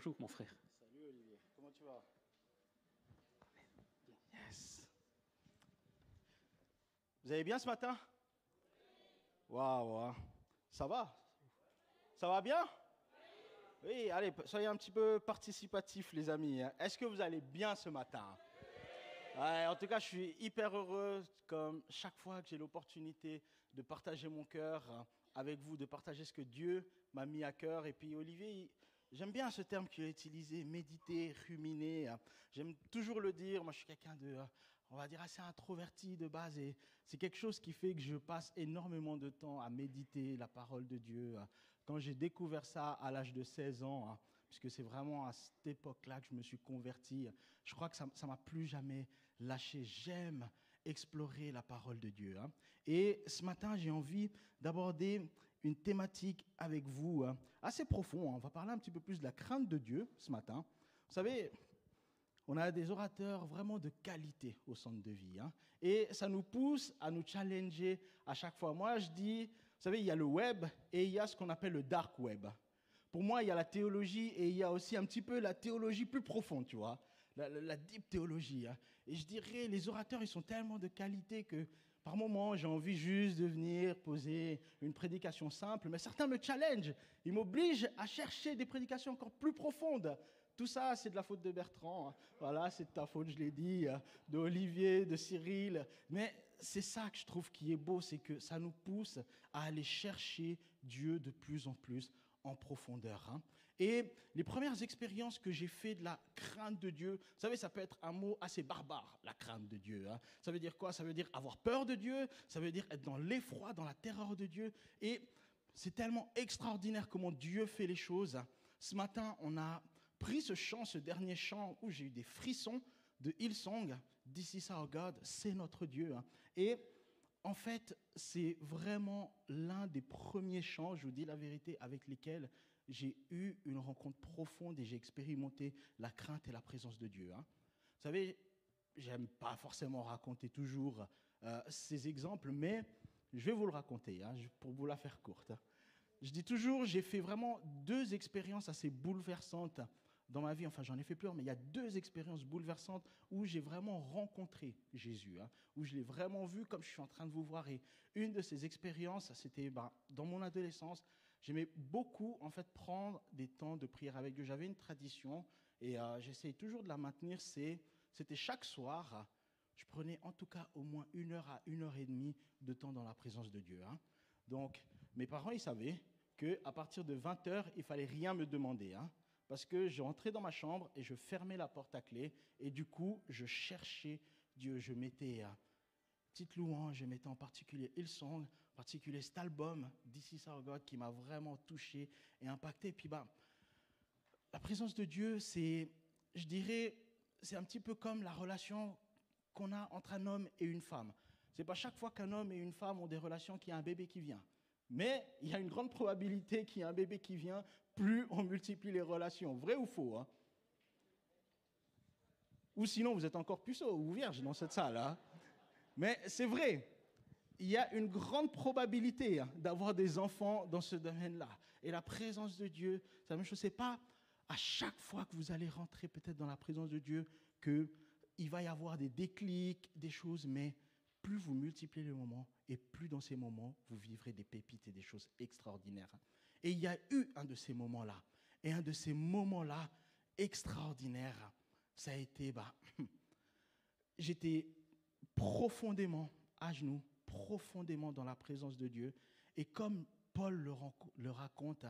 bonjour mon frère. Salut Olivier, comment tu vas? Yes. Vous allez bien ce matin? Waouh, wow. ça va? Ça va bien? Oui, allez, soyez un petit peu participatifs les amis. Hein. Est-ce que vous allez bien ce matin? Ouais, En tout cas, je suis hyper heureux, comme chaque fois que j'ai l'opportunité de partager mon cœur hein, avec vous, de partager ce que Dieu m'a mis à cœur. Et puis Olivier, J'aime bien ce terme qu'il a utilisé, méditer, ruminer. J'aime toujours le dire. Moi, je suis quelqu'un de, on va dire, assez introverti de base. Et c'est quelque chose qui fait que je passe énormément de temps à méditer la parole de Dieu. Quand j'ai découvert ça à l'âge de 16 ans, hein, puisque c'est vraiment à cette époque-là que je me suis converti, je crois que ça ne m'a plus jamais lâché. J'aime explorer la parole de Dieu. Hein. Et ce matin, j'ai envie d'aborder une thématique avec vous hein, assez profond. Hein. On va parler un petit peu plus de la crainte de Dieu ce matin. Vous savez, on a des orateurs vraiment de qualité au centre de vie. Hein. Et ça nous pousse à nous challenger à chaque fois. Moi, je dis, vous savez, il y a le web et il y a ce qu'on appelle le dark web. Pour moi, il y a la théologie et il y a aussi un petit peu la théologie plus profonde, tu vois, la, la deep théologie. Et je dirais, les orateurs, ils sont tellement de qualité que par moments, j'ai envie juste de venir poser une prédication simple, mais certains me challengent. Ils m'obligent à chercher des prédications encore plus profondes. Tout ça, c'est de la faute de Bertrand. Voilà, c'est de ta faute, je l'ai dit, de Olivier, de Cyril. Mais c'est ça que je trouve qui est beau, c'est que ça nous pousse à aller chercher Dieu de plus en plus en profondeur. Hein. Et les premières expériences que j'ai faites de la crainte de Dieu, vous savez, ça peut être un mot assez barbare, la crainte de Dieu. Hein. Ça veut dire quoi? Ça veut dire avoir peur de Dieu, ça veut dire être dans l'effroi, dans la terreur de Dieu. Et c'est tellement extraordinaire comment Dieu fait les choses. Ce matin, on a pris ce chant, ce dernier chant, où j'ai eu des frissons de Hillsong, This is our God, c'est notre Dieu. Hein. Et en fait, c'est vraiment l'un des premiers chants, je vous dis la vérité, avec lesquels j'ai eu une rencontre profonde et j'ai expérimenté la crainte et la présence de Dieu. Hein. Vous savez, j'aime pas forcément raconter toujours euh, ces exemples, mais je vais vous le raconter hein, pour vous la faire courte. Je dis toujours, j'ai fait vraiment deux expériences assez bouleversantes dans ma vie, enfin j'en ai fait plusieurs, mais il y a deux expériences bouleversantes où j'ai vraiment rencontré Jésus, hein, où je l'ai vraiment vu comme je suis en train de vous voir. Et une de ces expériences, c'était ben, dans mon adolescence, j'aimais beaucoup en fait prendre des temps de prière avec Dieu. J'avais une tradition et euh, j'essayais toujours de la maintenir. C'était chaque soir, je prenais en tout cas au moins une heure à une heure et demie de temps dans la présence de Dieu. Hein. Donc mes parents, ils savaient qu'à partir de 20 heures, il fallait rien me demander. Hein parce que je rentrais dans ma chambre et je fermais la porte à clé. Et du coup, je cherchais Dieu. Je mettais à petite louange, je mettais en particulier Hillsong, particulier cet album, is Our qui m'a vraiment touché et impacté. Et puis, bah, la présence de Dieu, c'est, je dirais, c'est un petit peu comme la relation qu'on a entre un homme et une femme. C'est pas chaque fois qu'un homme et une femme ont des relations qu'il y a un bébé qui vient. Mais il y a une grande probabilité qu'il y ait un bébé qui vient, plus on multiplie les relations. Vrai ou faux hein? Ou sinon, vous êtes encore puceau ou vierge dans cette salle. Hein? Mais c'est vrai. Il y a une grande probabilité hein, d'avoir des enfants dans ce domaine-là. Et la présence de Dieu, c'est la même chose. Ce n'est pas à chaque fois que vous allez rentrer peut-être dans la présence de Dieu qu'il va y avoir des déclics, des choses, mais plus vous multipliez les moments, et plus dans ces moments, vous vivrez des pépites et des choses extraordinaires. Et il y a eu un de ces moments-là. Et un de ces moments-là extraordinaires, ça a été, bah, j'étais profondément à genoux, profondément dans la présence de Dieu. Et comme Paul le, raconte,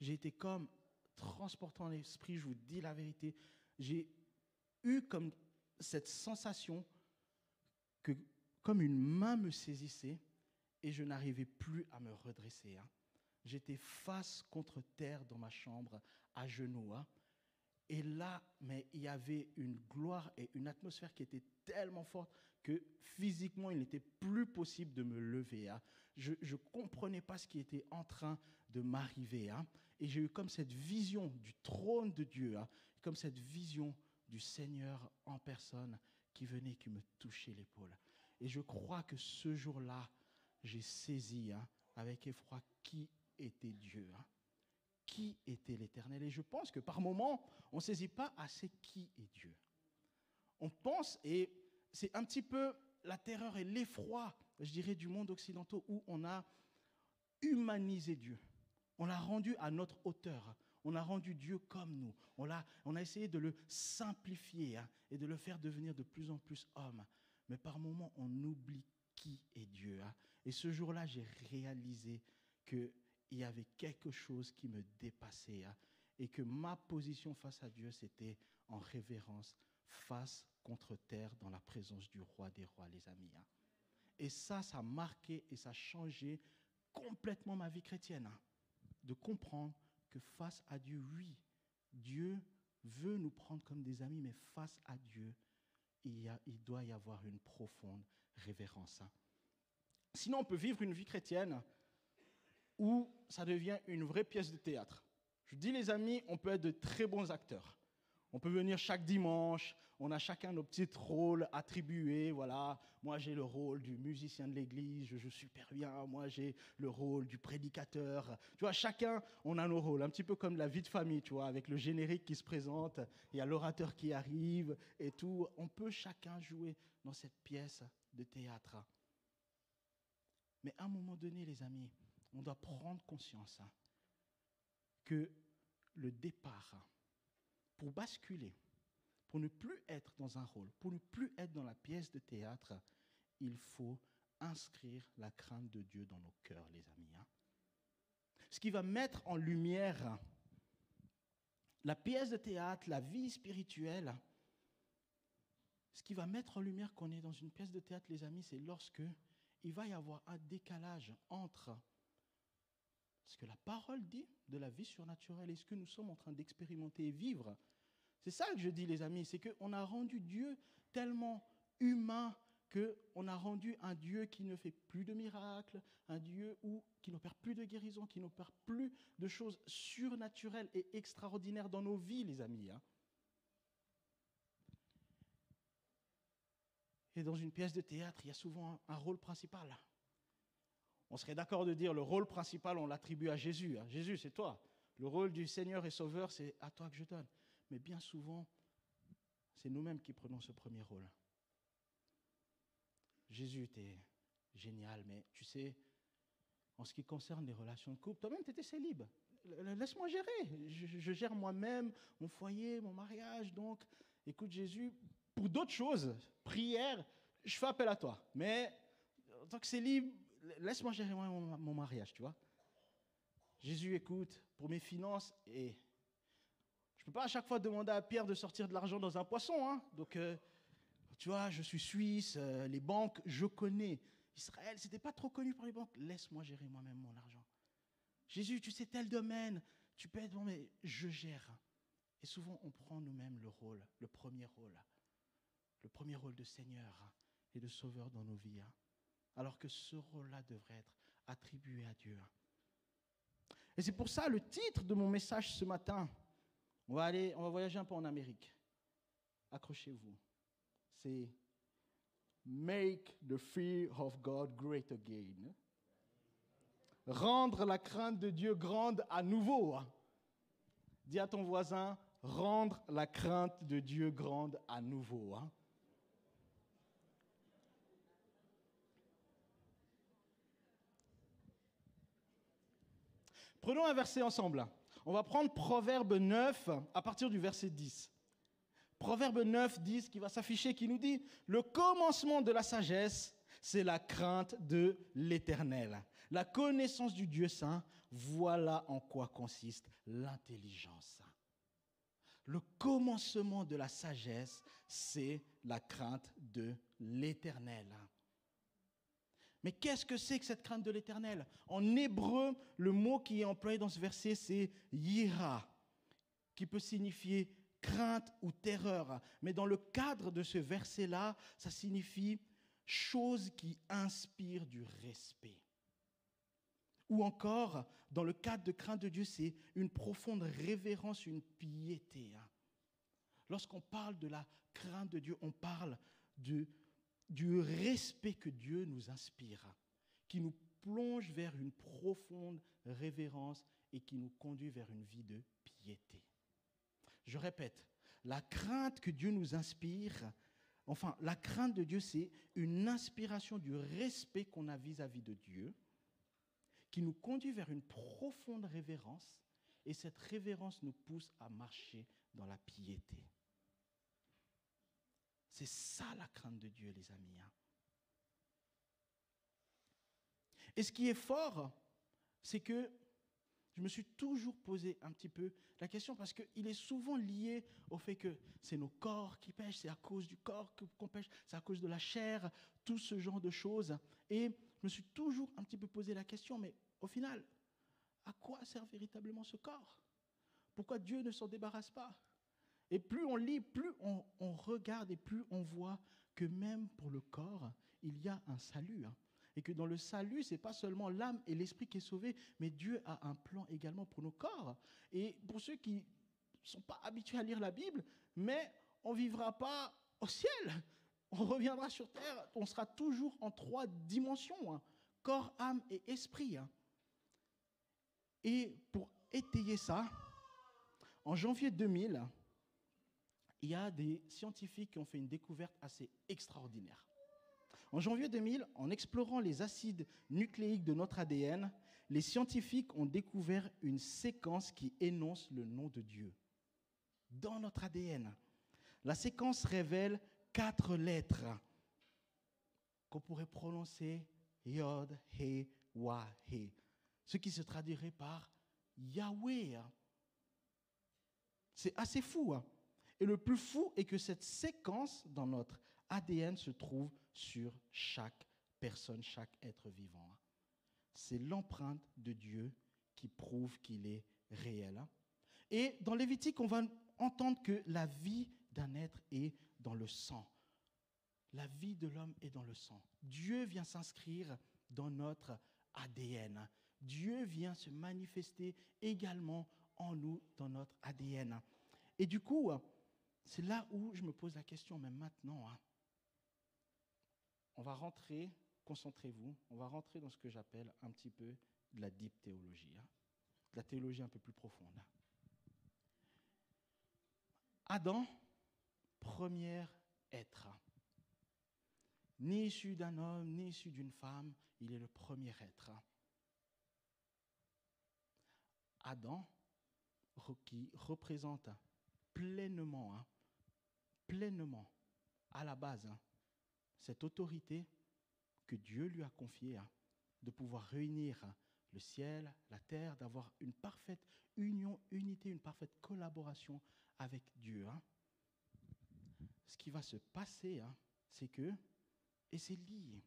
j'ai été comme transportant l'esprit, je vous dis la vérité, j'ai eu comme cette sensation que comme une main me saisissait et je n'arrivais plus à me redresser. Hein. J'étais face contre terre dans ma chambre, à genoux. Hein. Et là, mais il y avait une gloire et une atmosphère qui était tellement forte que physiquement, il n'était plus possible de me lever. Hein. Je ne comprenais pas ce qui était en train de m'arriver. Et j'ai eu comme cette vision du trône de Dieu, comme cette vision du Seigneur en personne qui venait, qui me touchait l'épaule. Et je crois que ce jour-là, j'ai saisi hein, avec effroi qui était Dieu. Hein. qui était l'Éternel. Et je pense que par moments, on ne saisit pas assez qui est Dieu. On pense, et c'est un petit peu la terreur et l'effroi, je dirais, du monde occidental où on a humanisé Dieu. On l'a rendu à notre hauteur. On a rendu Dieu comme nous. On a, on a essayé de le simplifier hein, et de le faire devenir de plus en plus homme. Mais par moments, on oublie qui est Dieu. Hein. Et ce jour-là, j'ai réalisé qu'il y avait quelque chose qui me dépassait. Hein, et que ma position face à Dieu, c'était en révérence, face contre terre, dans la présence du roi des rois, les amis. Et ça, ça a marqué et ça a changé complètement ma vie chrétienne. De comprendre que face à Dieu, oui, Dieu veut nous prendre comme des amis, mais face à Dieu, il, y a, il doit y avoir une profonde révérence. Sinon, on peut vivre une vie chrétienne où ça devient une vraie pièce de théâtre. Je dis les amis, on peut être de très bons acteurs. On peut venir chaque dimanche, on a chacun nos petits rôles attribués. Voilà, moi j'ai le rôle du musicien de l'église, je joue super bien. Moi j'ai le rôle du prédicateur. Tu vois, chacun, on a nos rôles, un petit peu comme la vie de famille, tu vois, avec le générique qui se présente, il y a l'orateur qui arrive et tout. On peut chacun jouer dans cette pièce de théâtre. Mais à un moment donné, les amis, on doit prendre conscience hein, que le départ, pour basculer, pour ne plus être dans un rôle, pour ne plus être dans la pièce de théâtre, il faut inscrire la crainte de Dieu dans nos cœurs, les amis. Hein. Ce qui va mettre en lumière la pièce de théâtre, la vie spirituelle, ce qui va mettre en lumière qu'on est dans une pièce de théâtre, les amis, c'est lorsque il va y avoir un décalage entre ce que la parole dit de la vie surnaturelle et ce que nous sommes en train d'expérimenter et vivre. C'est ça que je dis, les amis, c'est qu'on a rendu Dieu tellement humain qu'on a rendu un Dieu qui ne fait plus de miracles, un Dieu qui n'opère plus de guérison, qui n'opère plus de choses surnaturelles et extraordinaires dans nos vies, les amis. Hein. Et dans une pièce de théâtre, il y a souvent un, rôle principal. On serait d'accord de dire le rôle principal, on l'attribue à Jésus. Hein. Jésus, c'est toi. Le rôle du Seigneur et Sauveur, c'est à toi que je donne. Mais bien souvent, c'est nous-mêmes qui prenons ce premier rôle. Jésus était génial, mais tu sais, en ce qui concerne les relations de couple, toi-même, tu étais célib. Laisse-moi gérer. Je, gère moi-même mon foyer, mon mariage. Donc, écoute, Jésus, pour d'autres choses, prière, je fais appel à toi. Mais en tant que célib, laisse-moi gérer mon, mariage, tu vois. Jésus écoute pour mes finances et peux pas à chaque fois demander à Pierre de sortir de l'argent dans un poisson. Hein. Donc, euh, tu vois, je suis suisse, euh, les banques, je connais. Israël, c'était pas trop connu pour les banques. Laisse-moi gérer moi-même mon argent. Jésus, tu sais tel domaine, tu peux être bon, mais je gère. Et souvent, on prend nous-mêmes le rôle, le premier rôle le premier rôle de Seigneur et de Sauveur dans nos vies, hein. alors que ce rôle-là devrait être attribué à Dieu. Et c'est pour ça le titre de mon message ce matin. On va aller, on va voyager un peu en Amérique. Accrochez-vous. C'est Make the fear of God great again. Rendre la crainte de Dieu grande à nouveau. Hein. Dis à ton voisin, rendre la crainte de Dieu grande à nouveau. Hein. Prenons un verset ensemble. On va prendre Proverbe 9 à partir du verset 10. Proverbe 9, 10 qui va s'afficher, qui nous dit, le commencement de la sagesse, c'est la crainte de l'Éternel. La connaissance du Dieu saint, voilà en quoi consiste l'intelligence. Le commencement de la sagesse, c'est la crainte de l'Éternel. Mais qu'est-ce que c'est que cette crainte de l'éternel? En hébreu, le mot qui est employé dans ce verset, c'est yira, qui peut signifier crainte ou terreur. Mais dans le cadre de ce verset-là, ça signifie chose qui inspire du respect. Ou encore, dans le cadre de crainte de Dieu, c'est une profonde révérence, une piété. Lorsqu'on parle de la crainte de Dieu, on parle de du respect que Dieu nous inspire, qui nous plonge vers une profonde révérence et qui nous conduit vers une vie de piété. Je répète, la crainte que Dieu nous inspire, enfin, la crainte de Dieu, c'est une inspiration du respect qu'on a vis-à-vis de Dieu, qui nous conduit vers une profonde révérence, et cette révérence nous pousse à marcher dans la piété. C'est ça la crainte de Dieu, les amis. Hein. Et ce qui est fort, c'est que je me suis toujours posé un petit peu la question parce qu'il est souvent lié au fait que c'est nos corps qui pêchent, c'est à cause du corps qu'on pêche, c'est à cause de la chair, tout ce genre de choses. Et je me suis toujours un petit peu posé la question, mais au final, à quoi sert véritablement ce corps? Pourquoi Dieu ne s'en débarrasse pas? Et plus on lit, plus on, regarde et plus on voit que même pour le corps, il y a un salut. Hein et que dans le salut, c'est pas seulement l'âme et l'esprit qui est sauvé, mais Dieu a un plan également pour nos corps. Et pour ceux qui sont pas habitués à lire la Bible, mais on vivra pas au ciel. On reviendra sur terre, on sera toujours en trois dimensions, hein. corps, âme et esprit. Hein. Et pour étayer ça, en janvier 2000, il y a des scientifiques qui ont fait une découverte assez extraordinaire. En janvier 2000, en explorant les acides nucléiques de notre ADN, les scientifiques ont découvert une séquence qui énonce le nom de Dieu. Dans notre ADN, la séquence révèle quatre lettres qu'on pourrait prononcer Yod, He, Wa, He, ce qui se traduirait par Yahweh. C'est assez fou. Hein. Et le plus fou est que cette séquence dans notre ADN se trouve sur chaque personne, chaque être vivant. C'est l'empreinte de Dieu qui prouve qu'il est réel. Et dans Lévitique, on va entendre que la vie d'un être est dans le sang. La vie de l'homme est dans le sang. Dieu vient s'inscrire dans notre ADN. Dieu vient se manifester également en nous, dans notre ADN. Et du coup, c'est là où je me pose la question, même maintenant, hein on va rentrer, concentrez-vous, on va rentrer dans ce que j'appelle un petit peu de la deep théologie, hein, de la théologie un peu plus profonde. Adam, premier être. Ni issu d'un homme, ni issu d'une femme, il est le premier être. Adam, qui représente pleinement, hein, pleinement, à la base, hein, cette autorité que Dieu lui a confiée hein, de pouvoir réunir le ciel, la terre, d'avoir une parfaite union, unité, une parfaite collaboration avec Dieu. Hein. Ce qui va se passer, hein, c'est que, et c'est lié,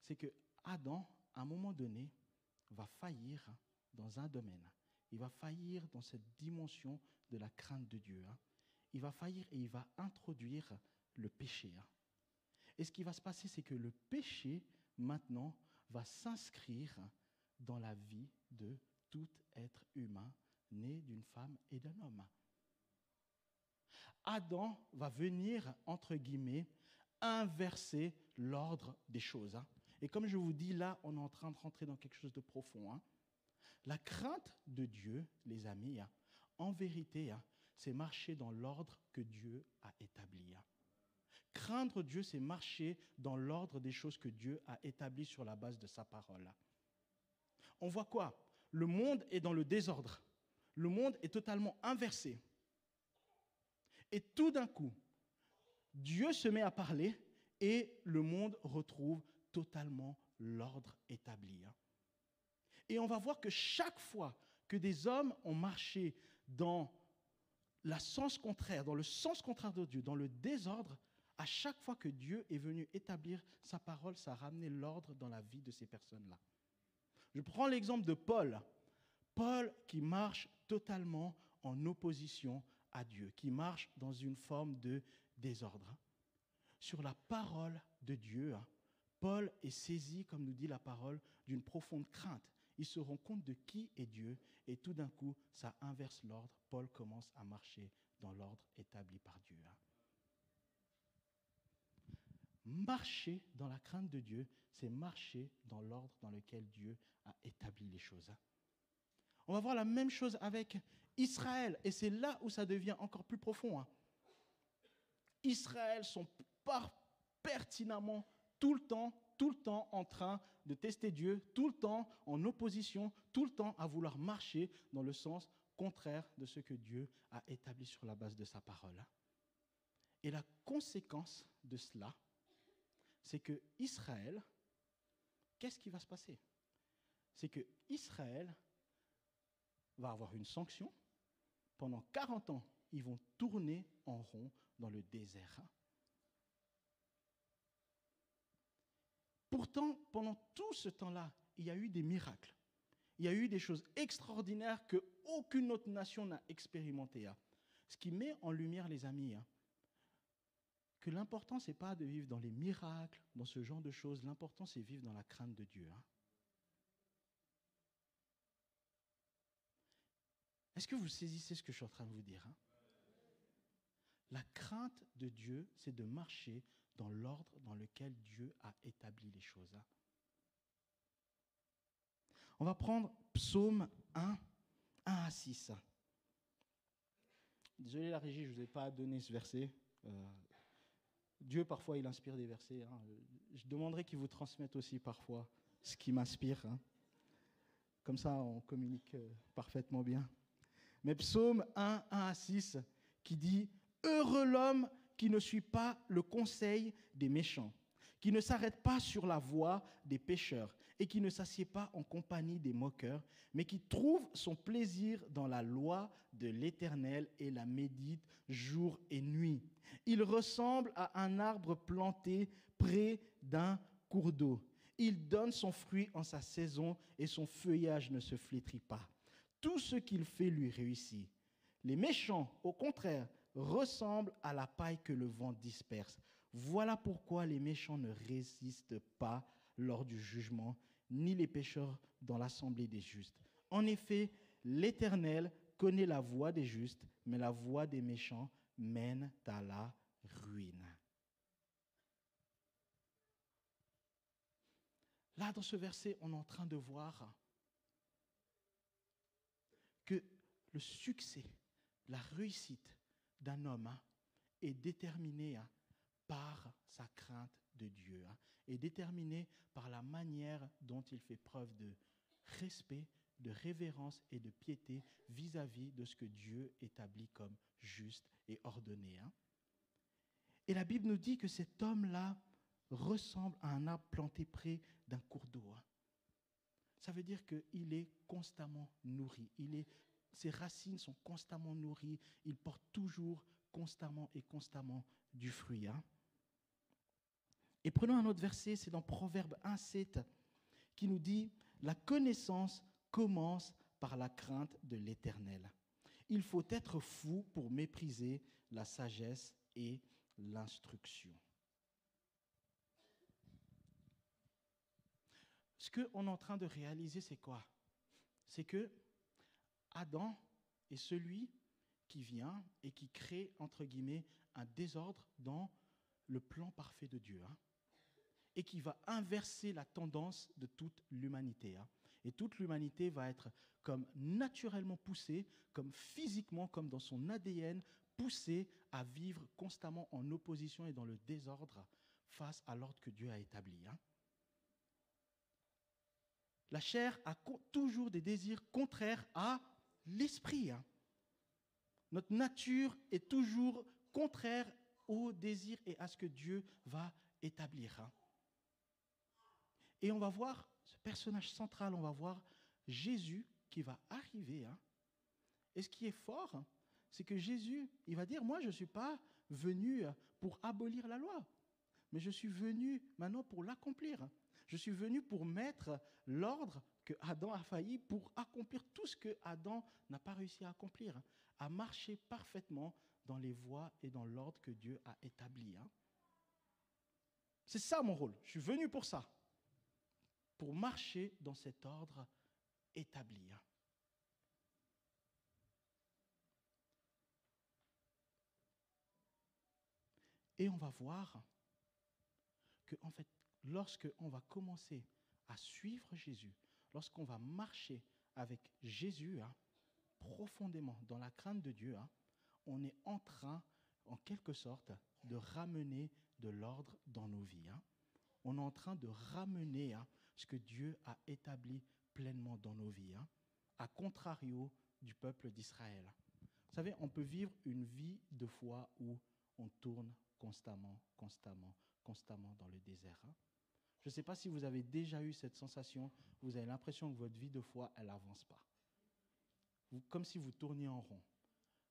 c'est que Adam, à un moment donné, va faillir dans un domaine. Il va faillir dans cette dimension de la crainte de Dieu. Il va faillir et il va introduire le péché. Et ce qui va se passer, c'est que le péché, maintenant, va s'inscrire dans la vie de tout être humain né d'une femme et d'un homme. Adam va venir, entre guillemets, inverser l'ordre des choses. Hein. Et comme je vous dis, là, on est en train de rentrer dans quelque chose de profond. Hein. La crainte de Dieu, les amis, hein, en vérité, c'est marcher dans l'ordre que Dieu a établi. Craindre Dieu, c'est marcher dans l'ordre des choses que Dieu a établies sur la base de sa parole. On voit quoi? Le monde est dans le désordre. Le monde est totalement inversé. Et tout d'un coup, Dieu se met à parler et le monde retrouve totalement l'ordre établi. Et on va voir que chaque fois que des hommes ont marché dans la sens contraire, dans le sens contraire de Dieu, dans le désordre, à chaque fois que Dieu est venu établir sa parole, ça a ramené l'ordre dans la vie de ces personnes-là. Je prends l'exemple de Paul. Paul qui marche totalement en opposition à Dieu, qui marche dans une forme de désordre. Sur la parole de Dieu, Paul est saisi, comme nous dit la parole, d'une profonde crainte. Il se rend compte de qui est Dieu et tout d'un coup, ça inverse l'ordre. Paul commence à marcher dans l'ordre établi par Dieu. Marcher dans la crainte de Dieu, c'est marcher dans l'ordre dans lequel Dieu a établi les choses. On va voir la même chose avec Israël, et c'est là où ça devient encore plus profond. Hein. Israël sont pertinemment tout le temps, tout le temps en train de tester Dieu, tout le temps en opposition, tout le temps à vouloir marcher dans le sens contraire de ce que Dieu a établi sur la base de sa parole. Et la conséquence de cela, c'est que Israël, qu'est-ce qui va se passer? C'est que Israël va avoir une sanction. Pendant 40 ans, ils vont tourner en rond dans le désert. Pourtant, pendant tout ce temps-là, il y a eu des miracles. Il y a eu des choses extraordinaires que aucune autre nation n'a expérimentées. Ce qui met en lumière, les amis, hein, que l'important, ce n'est pas de vivre dans les miracles, dans ce genre de choses. L'important, c'est vivre dans la crainte de Dieu. Hein. Est-ce que vous saisissez ce que je suis en train de vous dire hein? La crainte de Dieu, c'est de marcher dans l'ordre dans lequel Dieu a établi les choses. On va prendre Psaume 1, 1 à 6. Désolé la régie, je ne vous ai pas donné ce verset. Euh, Dieu, parfois, il inspire des versets. Hein. Je demanderai qu'il vous transmette aussi parfois ce qui m'inspire. Hein. Comme ça, on communique euh, parfaitement bien. Mais psaume 1, 1 à 6, qui dit Heureux l'homme qui ne suit pas le conseil des méchants, qui ne s'arrête pas sur la voie des pécheurs et qui ne s'assied pas en compagnie des moqueurs, mais qui trouve son plaisir dans la loi de l'Éternel et la médite jour et nuit. Il ressemble à un arbre planté près d'un cours d'eau. Il donne son fruit en sa saison et son feuillage ne se flétrit pas. Tout ce qu'il fait lui réussit. Les méchants, au contraire, ressemblent à la paille que le vent disperse. Voilà pourquoi les méchants ne résistent pas lors du jugement, ni les pécheurs dans l'assemblée des justes. En effet, l'Éternel connaît la voie des justes, mais la voie des méchants mène à la ruine. Là, dans ce verset, on est en train de voir que le succès, la réussite d'un homme hein, est déterminé hein, par sa crainte de Dieu, hein, est déterminé par la manière dont il fait preuve de respect, de révérence et de piété vis-à-vis de ce que Dieu établit comme juste et ordonné. Et la Bible nous dit que cet homme-là ressemble à un arbre planté près d'un cours d'eau. Ça veut dire qu'il est constamment nourri. Il est, ses racines sont constamment nourries. Il porte toujours, constamment et constamment du fruit. Hein. Et prenons un autre verset, c'est dans Proverbe 1,7 qui nous dit La connaissance commence par la crainte de l'éternel. Il faut être fou pour mépriser la sagesse et l'instruction. Ce qu'on est en train de réaliser, c'est quoi? C'est que Adam est celui qui vient et qui crée, entre guillemets, un désordre dans le plan parfait de Dieu. Hein, et qui va inverser la tendance de toute l'humanité. Hein. Et toute l'humanité va être comme naturellement poussée, comme physiquement, comme dans son ADN, poussée à vivre constamment en opposition et dans le désordre face à l'ordre que Dieu a établi. Hein. La chair a toujours des désirs contraires à l'esprit. Hein. Notre nature est toujours contraire au désir et à ce que Dieu va établir. Hein. Et on va voir ce personnage central, on va voir Jésus qui va arriver. Hein. Et ce qui est fort, c'est que Jésus, il va dire, moi je ne suis pas venu pour abolir la loi, mais je suis venu maintenant pour l'accomplir. Je suis venu pour mettre l'ordre que Adam a failli, pour accomplir tout ce que Adam n'a pas réussi à accomplir, à marcher parfaitement dans les voies et dans l'ordre que Dieu a établi. Hein. C'est ça mon rôle. Je suis venu pour ça, pour marcher dans cet ordre établi. Hein. Et on va voir que, en fait, lorsque on va commencer à suivre Jésus, lorsqu'on va marcher avec Jésus, hein, profondément dans la crainte de Dieu, hein, on est en train, en quelque sorte, de ramener de l'ordre dans nos vies. Hein. On est en train de ramener ce que Dieu a établi pleinement dans nos vies, à contrario du peuple d'Israël. Vous savez, on peut vivre une vie de foi où on tourne constamment, constamment, constamment dans le désert. Je ne sais pas si vous avez déjà eu cette sensation, vous avez l'impression que votre vie de foi, elle n'avance pas. comme si vous tourniez en rond,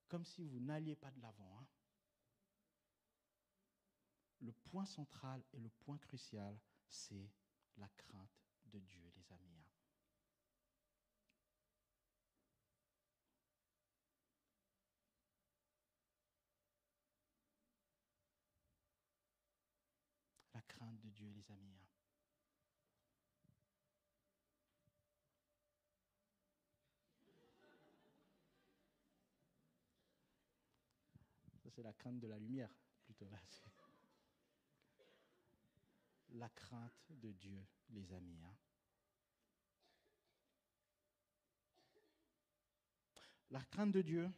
comme si vous n'alliez pas de l'avant. Hein. Le point central et le point crucial, c'est la crainte de Dieu, les amis. Hein. La crainte de Dieu, les amis. C'est la crainte de la lumière, plutôt. La crainte de Dieu, les amis. Hein. La crainte de Dieu,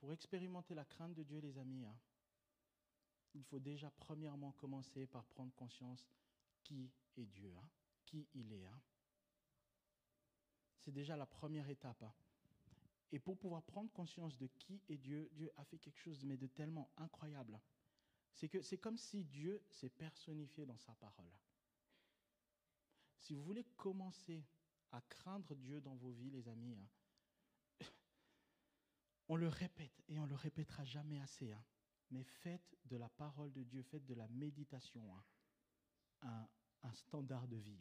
pour expérimenter la crainte de Dieu, les amis, hein, il faut déjà premièrement commencer par prendre conscience qui est Dieu, hein, qui il est. C'est déjà la première étape. Hein. Et pour pouvoir prendre conscience de qui est Dieu, Dieu a fait quelque chose mais de tellement incroyable. C'est que c'est comme si Dieu s'est personnifié dans sa parole. Si vous voulez commencer à craindre Dieu dans vos vies, les amis, hein, on le répète et on le répétera jamais assez. Hein, mais faites de la parole de Dieu, faites de la méditation un, un, standard de vie.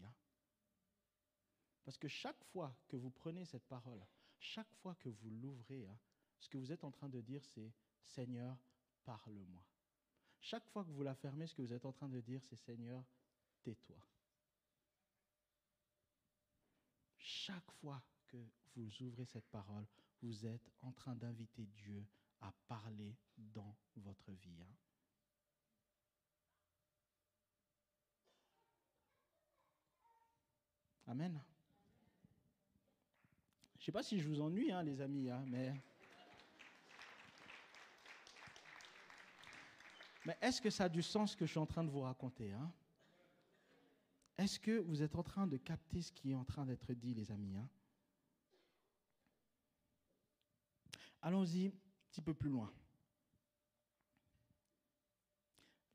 Parce que chaque fois que vous prenez cette parole, chaque fois que vous l'ouvrez, hein, ce que vous êtes en train de dire, c'est Seigneur, parle-moi. Chaque fois que vous la fermez, ce que vous êtes en train de dire, c'est Seigneur, tais-toi. Chaque fois que vous ouvrez cette parole, vous êtes en train d'inviter Dieu à parler dans votre vie. Hein. Amen. Je ne sais pas si je vous ennuie, hein, les amis, hein, mais. Est-ce que ça a du sens ce que je suis en train de vous raconter hein? Est-ce que vous êtes en train de capter ce qui est en train d'être dit, les amis hein? Allons-y un petit peu plus loin.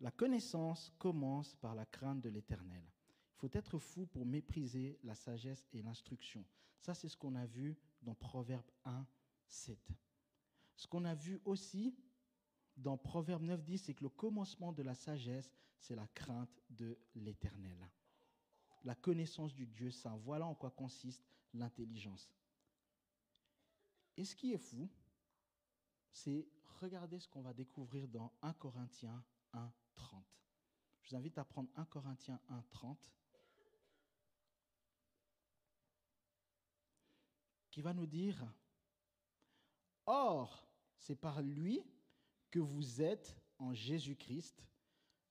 La connaissance commence par la crainte de l'éternel faut être fou pour mépriser la sagesse et l'instruction. Ça, c'est ce qu'on a vu dans Proverbe 1, 7. Ce qu'on a vu aussi dans Proverbe 9, 10, c'est que le commencement de la sagesse, c'est la crainte de l'éternel. La connaissance du Dieu saint. Voilà en quoi consiste l'intelligence. Et ce qui est fou, c'est regarder ce qu'on va découvrir dans 1 Corinthiens 1, 30. Je vous invite à prendre 1 Corinthiens 1, 30. Qui va nous dire, Or, c'est par lui que vous êtes en Jésus-Christ,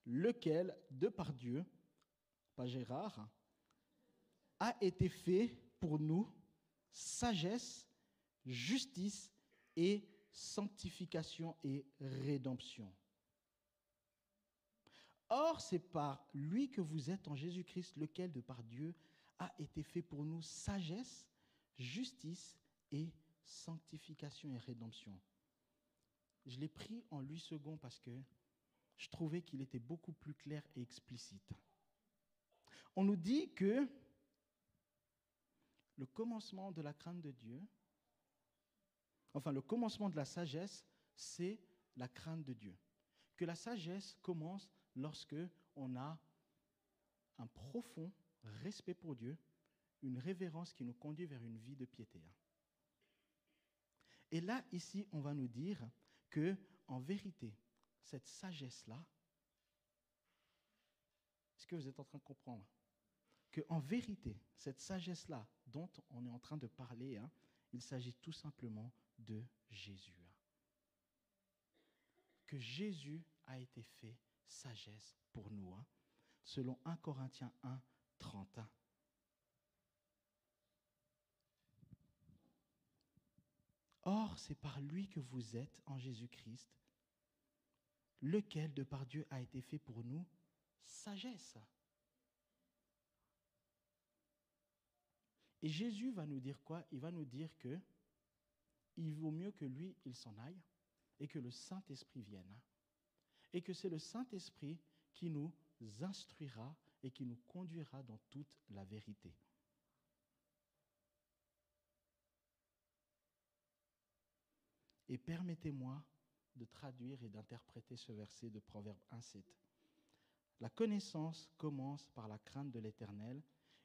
lequel, de par Dieu, pas Gérard, a été fait pour nous sagesse, justice et sanctification et rédemption. Or, c'est par lui que vous êtes en Jésus-Christ, lequel, de par Dieu, a été fait pour nous sagesse, justice et sanctification et rédemption. Je l'ai pris en 8 secondes parce que je trouvais qu'il était beaucoup plus clair et explicite. On nous dit que le commencement de la crainte de Dieu, enfin le commencement de la sagesse, c'est la crainte de Dieu. Que la sagesse commence lorsque on a un profond respect pour Dieu, une révérence qui nous conduit vers une vie de piété. Hein. Et là, ici, on va nous dire que, en vérité, cette sagesse-là, est-ce que vous êtes en train de comprendre? Que, en vérité, cette sagesse-là dont on est en train de parler, hein, il s'agit tout simplement de Jésus. Hein. que Jésus a été fait sagesse pour nous, selon 1 Corinthiens 1, 30. Or, c'est par lui que vous êtes en Jésus-Christ, lequel de par Dieu a été fait pour nous sagesse. Et Jésus va nous dire quoi? Il va nous dire que il vaut mieux que lui, il s'en aille et que le Saint-Esprit vienne. Et que c'est le Saint-Esprit qui nous instruira et qui nous conduira dans toute la vérité. Et permettez-moi de traduire et d'interpréter ce verset de Proverbe 1.7. La connaissance commence par la crainte de l'Éternel.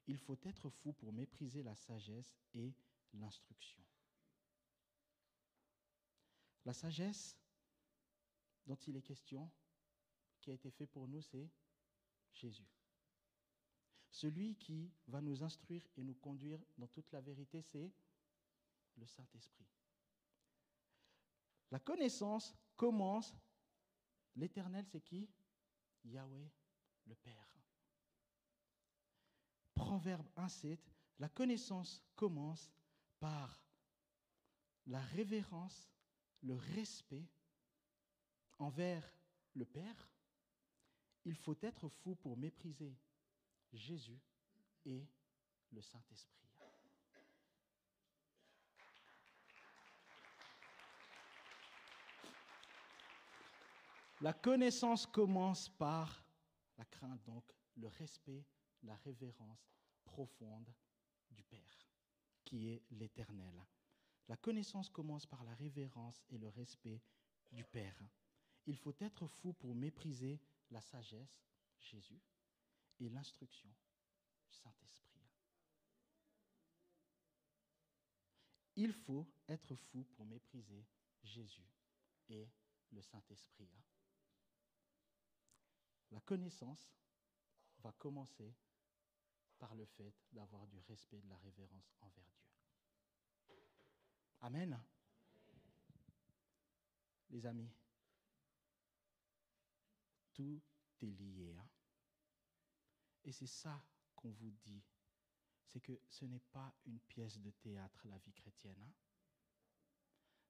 Il faut être fou pour mépriser la sagesse et l'instruction. La sagesse dont il est question, qui a été fait pour nous, c'est Jésus. Celui qui va nous instruire et nous conduire dans toute la vérité, c'est le Saint-Esprit. La connaissance commence. L'Éternel, c'est qui? Yahweh, le Père. Proverbe 1.7, la connaissance commence par la révérence, le respect envers le Père. Il faut être fou pour mépriser Jésus et le Saint-Esprit. La connaissance commence par la crainte, donc le respect, la révérence profonde du Père, qui est l'Éternel. La connaissance commence par la révérence et le respect du Père. Il faut être fou pour mépriser la sagesse, Jésus, et l'instruction, Saint-Esprit. Il faut être fou pour mépriser Jésus et le Saint-Esprit. La connaissance va commencer par le fait d'avoir du respect, de la révérence envers Dieu. Amen. Les amis, tout est lié. Hein. Et c'est ça qu'on vous dit. C'est que ce n'est pas une pièce de théâtre, la vie chrétienne. Hein.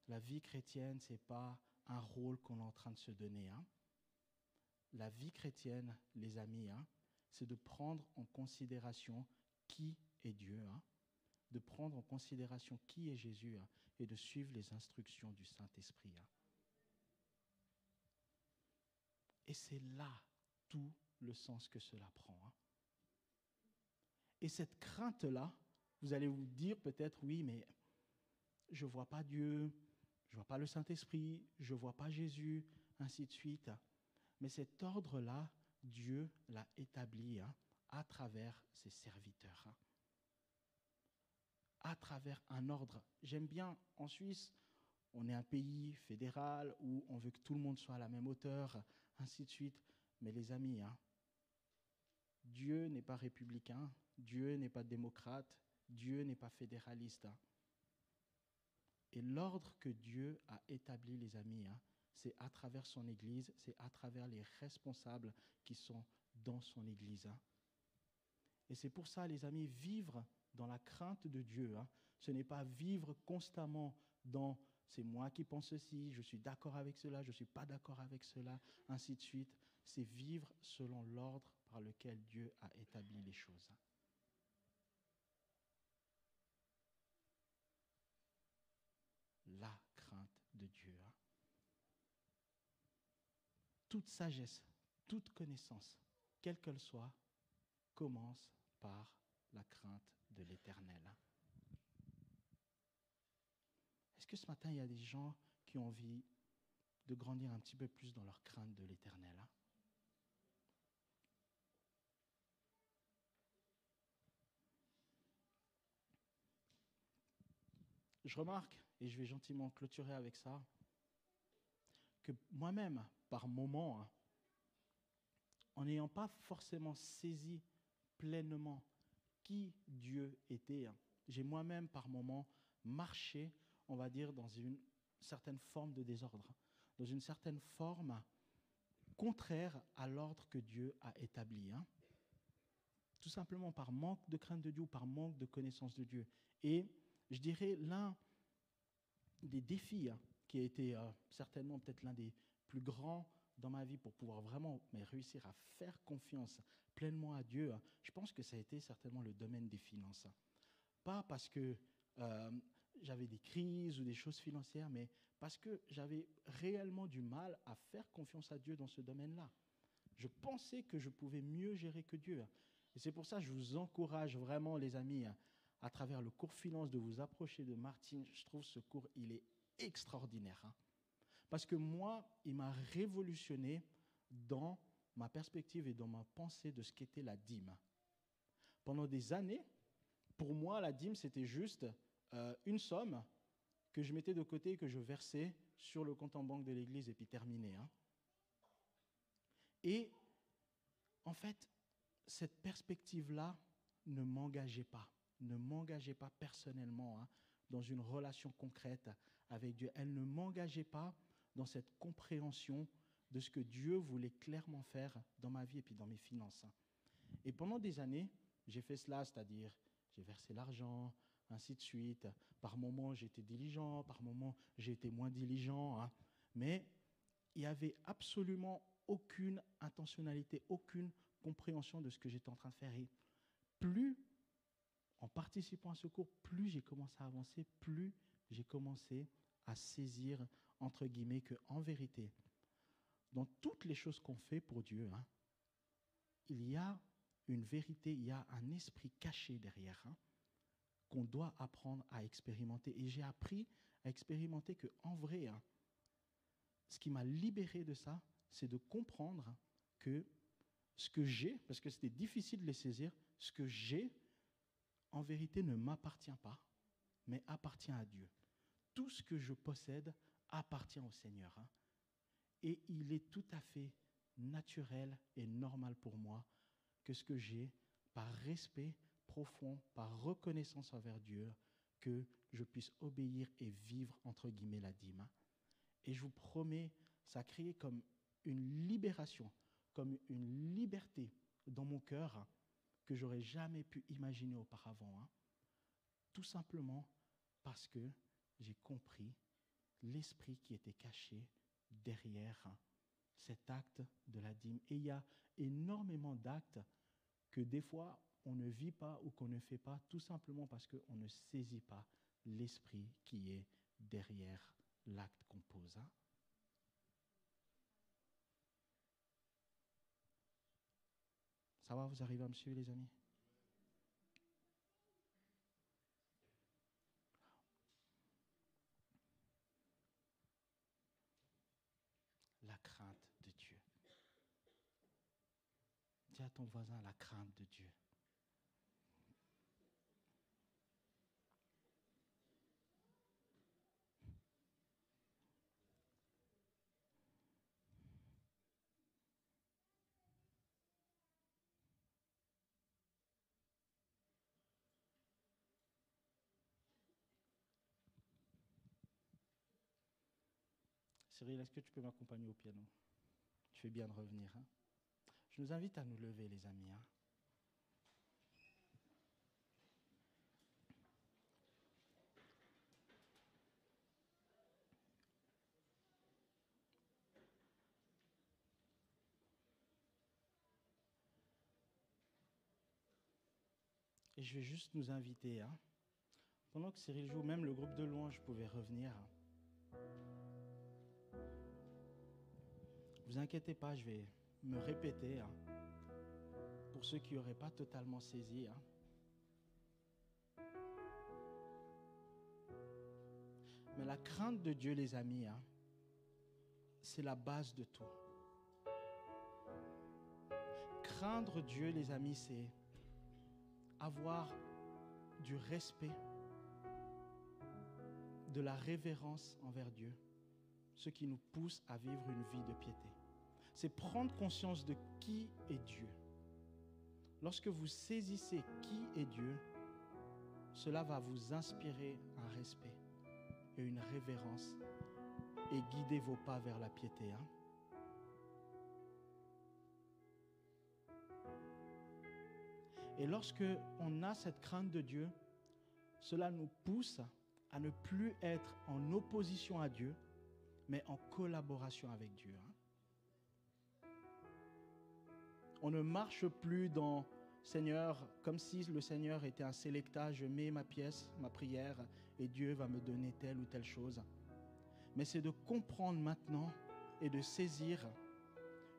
La vie chrétienne, ce n'est pas un rôle qu'on est en train de se donner. Hein la vie chrétienne, les amis, hein, c'est de prendre en considération qui est Dieu, hein, de prendre en considération qui est Jésus hein, et de suivre les instructions du Saint-Esprit. Et c'est là tout le sens que cela prend. Et cette crainte-là, vous allez vous dire peut-être, oui, mais je ne vois pas Dieu, je ne vois pas le Saint-Esprit, je ne vois pas Jésus, ainsi de suite. Mais cet ordre-là, Dieu l'a établi hein, à travers ses serviteurs. Hein. À travers un ordre. J'aime bien, en Suisse, on est un pays fédéral où on veut que tout le monde soit à la même hauteur, ainsi de suite. Mais les amis, hein, Dieu n'est pas républicain, Dieu n'est pas démocrate, Dieu n'est pas fédéraliste. Et l'ordre que Dieu a établi, les amis, c'est à travers son Église, c'est à travers les responsables qui sont dans son Église. Hein. Et c'est pour ça, les amis, vivre dans la crainte de Dieu, hein, ce n'est pas vivre constamment dans c'est moi qui pense ceci, je suis d'accord avec cela, je ne suis pas d'accord avec cela, ainsi de suite. C'est vivre selon l'ordre par lequel Dieu a établi les choses. La crainte de Dieu. Hein toute sagesse, toute connaissance, quelle qu'elle soit, commence par la crainte de l'Éternel. Est-ce que ce matin, il y a des gens qui ont envie de grandir un petit peu plus dans leur crainte de l'Éternel? Je remarque, et je vais gentiment clôturer avec ça, que moi-même, par moment, hein, en n'ayant pas forcément saisi pleinement qui Dieu était, hein, j'ai moi-même par moment marché, on va dire, dans une certaine forme de désordre, dans une certaine forme contraire à l'ordre que Dieu a établi. Hein. Tout simplement par manque de crainte de Dieu ou par manque de connaissance de Dieu. Et je dirais l'un des défis qui a été euh, certainement peut-être l'un des plus grands dans ma vie pour pouvoir vraiment mais réussir à faire confiance pleinement à Dieu, hein, je pense que ça a été certainement le domaine des finances. Pas parce que euh, j'avais des crises ou des choses financières, mais parce que j'avais réellement du mal à faire confiance à Dieu dans ce domaine-là. Je pensais que je pouvais mieux gérer que Dieu. Et c'est pour ça que je vous encourage vraiment, les amis, à travers le cours finance, de vous approcher de Martine. Je trouve ce cours, il est extraordinaire. Parce que moi, il m'a révolutionné dans ma perspective et dans ma pensée de ce qu'était la dîme. Pendant des années, pour moi, la dîme, c'était juste euh, une somme que je mettais de côté et que je versais sur le compte en banque de l'Église et puis terminé. Hein. Et en fait, cette perspective-là ne m'engageait pas, ne m'engageait pas personnellement hein, dans une relation concrète avec Dieu. Elle ne m'engageait pas dans cette compréhension de ce que Dieu voulait clairement faire dans ma vie et puis dans mes finances. Hein. Et pendant des années, j'ai fait cela, c'est-à-dire j'ai versé l'argent, ainsi de suite. Par moments, j'étais diligent, par moments, j'ai été moins diligent. Hein. Mais il n'y avait absolument aucune intentionnalité, aucune compréhension de ce que j'étais en train de faire. Et plus, en participant à ce cours, plus j'ai commencé à avancer, plus j'ai commencé à saisir, entre guillemets, que en vérité, dans toutes les choses qu'on fait pour Dieu, hein, il y a une vérité, il y a un esprit caché derrière. Hein qu'on doit apprendre à expérimenter. Et j'ai appris à expérimenter que, en vrai, hein, ce qui m'a libéré de ça, c'est de comprendre que ce que j'ai, parce que c'était difficile de les saisir, ce que j'ai, en vérité, ne m'appartient pas, mais appartient à Dieu. Tout ce que je possède appartient au Seigneur. Hein. Et il est tout à fait naturel et normal pour moi que ce que j'ai, par respect, profond, par reconnaissance envers Dieu, que je puisse obéir et vivre, entre guillemets, la dîme. Et je vous promets, ça a créé comme une libération, comme une liberté dans mon cœur que j'aurais jamais pu imaginer auparavant. Hein. Tout simplement parce que j'ai compris l'esprit qui était caché derrière cet acte de la dîme. Et il y a énormément d'actes que des fois on ne vit pas ou qu'on ne fait pas tout simplement parce qu'on ne saisit pas l'esprit qui est derrière l'acte qu'on pose. Hein. Ça va, vous arrivez à me suivre, les amis La crainte de Dieu. Dis à ton voisin la crainte de Dieu. Cyril, est-ce que tu peux m'accompagner au piano? Tu fais bien de revenir. Hein? Je nous invite à nous lever, les amis. Hein Et je vais juste nous inviter, hein, pendant que Cyril joue, même le groupe de louange pouvait revenir. vous inquiétez pas, je vais me répéter hein, pour ceux qui n'auraient pas totalement saisi. Hein. Mais la crainte de Dieu, les amis, hein, c'est la base de tout. Craindre Dieu, les amis, c'est avoir du respect, de la révérence envers Dieu ce qui nous pousse à vivre une vie de piété. C'est prendre conscience de qui est Dieu. Lorsque vous saisissez qui est Dieu, cela va vous inspirer un respect et une révérence et guidez vos pas vers la piété. hein. Et lorsque on a cette crainte de Dieu, cela nous pousse à ne plus être en opposition à Dieu, mais en collaboration avec Dieu. hein. On ne marche plus dans Seigneur, comme si le Seigneur était un sélectage, je mets ma pièce, ma prière, et Dieu va me donner telle ou telle chose. Mais c'est de comprendre maintenant et de saisir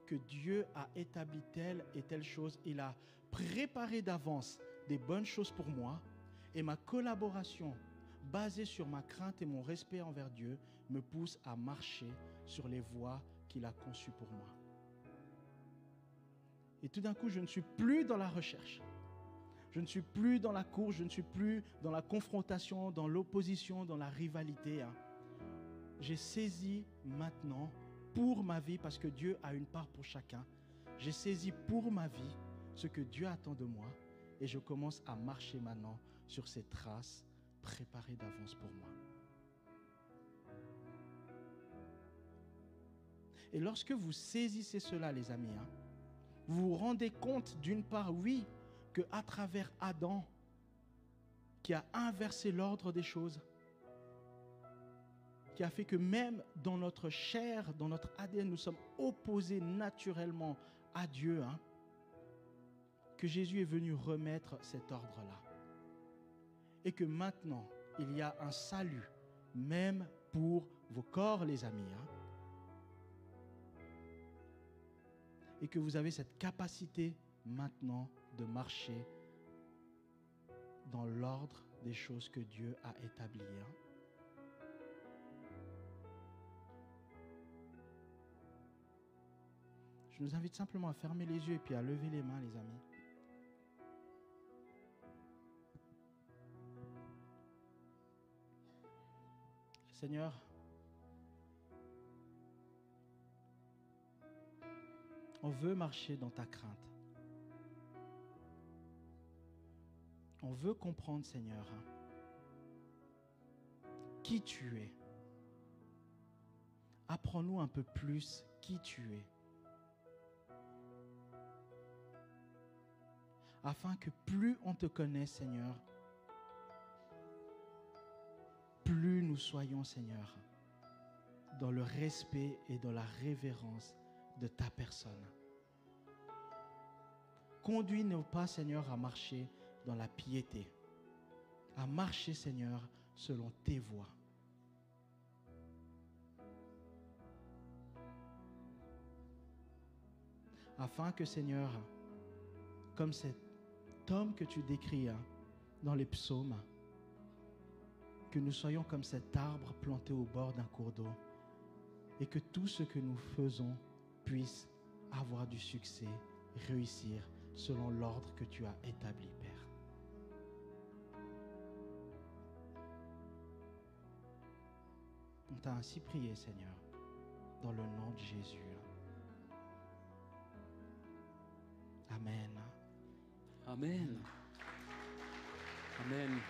que Dieu a établi telle et telle chose. Il a préparé d'avance des bonnes choses pour moi. Et ma collaboration, basée sur ma crainte et mon respect envers Dieu, me pousse à marcher sur les voies qu'il a conçues pour moi. Et tout d'un coup, je ne suis plus dans la recherche. Je ne suis plus dans la course, je ne suis plus dans la confrontation, dans l'opposition, dans la rivalité. hein. J'ai saisi maintenant pour ma vie, parce que Dieu a une part pour chacun, j'ai saisi pour ma vie ce que Dieu attend de moi et je commence à marcher maintenant sur ces traces préparées d'avance pour moi. Et lorsque vous saisissez cela, les amis, hein, vous vous rendez compte d'une part, oui, que à travers Adam, qui a inversé l'ordre des choses, qui a fait que même dans notre chair, dans notre ADN, nous sommes opposés naturellement à Dieu, hein, que Jésus est venu remettre cet ordre-là. Et que maintenant, il y a un salut, même pour vos corps, les amis. hein. Et que vous avez cette capacité maintenant de marcher dans l'ordre des choses que Dieu a établies. hein. Je nous invite simplement à fermer les yeux et puis à lever les mains, les amis. Seigneur, on veut marcher dans ta crainte. On veut comprendre, Seigneur, hein, qui tu es. Apprends-nous un peu plus qui tu es. Afin que plus on te connaît, Seigneur, plus nous soyons, Seigneur, dans le respect et dans la révérence de ta personne. Conduis nos pas, Seigneur, à marcher dans la piété, à marcher, Seigneur, selon tes voies. Afin que, Seigneur, comme cet homme que tu décris hein, dans les psaumes, que nous soyons comme cet arbre planté au bord d'un cours d'eau et que tout ce que nous faisons puisse avoir du succès, réussir selon l'ordre que tu as établi, Père. On t'a ainsi prié, Seigneur, dans le nom de Jésus. Amen. Amen. Amen.